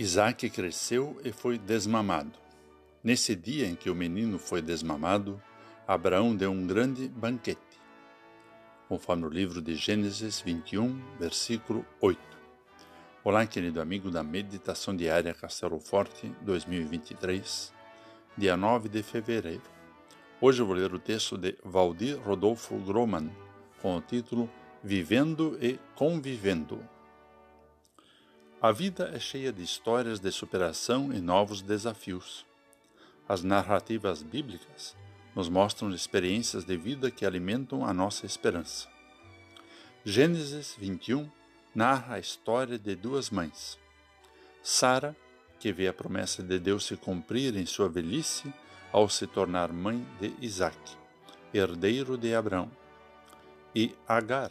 Isaac cresceu e foi desmamado. Nesse dia em que o menino foi desmamado, Abraão deu um grande banquete, conforme o livro de Gênesis 21, versículo 8. Olá, querido amigo da Meditação Diária Castelo Forte 2023, dia 9 de fevereiro. Hoje eu vou ler o texto de Valdir Rodolfo Groman, com o título Vivendo e Convivendo. A vida é cheia de histórias de superação e novos desafios. As narrativas bíblicas nos mostram experiências de vida que alimentam a nossa esperança. Gênesis 21 narra a história de duas mães. Sara, que vê a promessa de Deus se cumprir em sua velhice ao se tornar mãe de Isaac, herdeiro de Abraão, e Agar,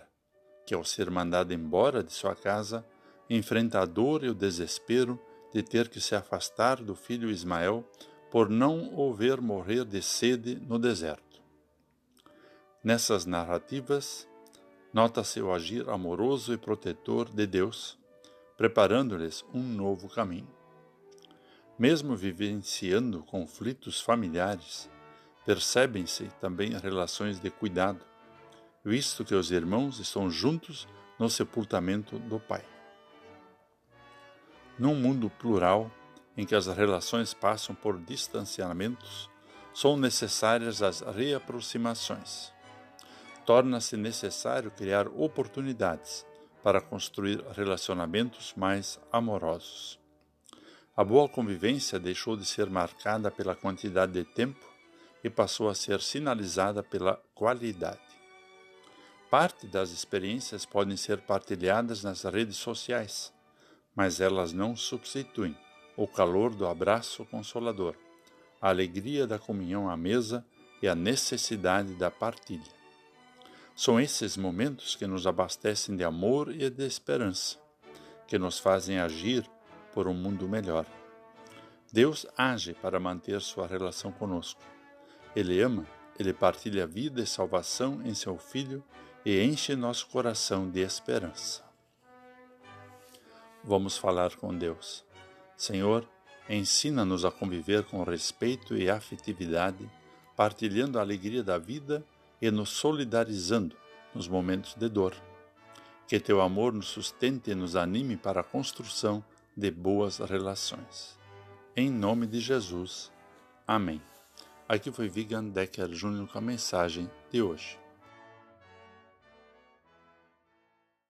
que ao ser mandada embora de sua casa, enfrenta a dor e o desespero de ter que se afastar do filho Ismael por não o ver morrer de sede no deserto. Nessas narrativas, nota-se o agir amoroso e protetor de Deus, preparando-lhes um novo caminho. Mesmo vivenciando conflitos familiares, percebem-se também relações de cuidado, visto que os irmãos estão juntos no sepultamento do pai. Num mundo plural, em que as relações passam por distanciamentos, são necessárias as reaproximações. Torna-se necessário criar oportunidades para construir relacionamentos mais amorosos. A boa convivência deixou de ser marcada pela quantidade de tempo e passou a ser sinalizada pela qualidade. Parte das experiências podem ser partilhadas nas redes sociais mas elas não substituem o calor do abraço consolador, a alegria da comunhão à mesa e a necessidade da partilha. São esses momentos que nos abastecem de amor e de esperança, que nos fazem agir por um mundo melhor. Deus age para manter sua relação conosco. Ele ama, ele partilha vida e salvação em seu Filho e enche nosso coração de esperança. Vamos falar com Deus. Senhor, ensina-nos a conviver com respeito e afetividade, partilhando a alegria da vida e nos solidarizando nos momentos de dor. Que teu amor nos sustente e nos anime para a construção de boas relações. Em nome de Jesus. Amém. Aqui foi Vigan Decker Júnior com a mensagem de hoje.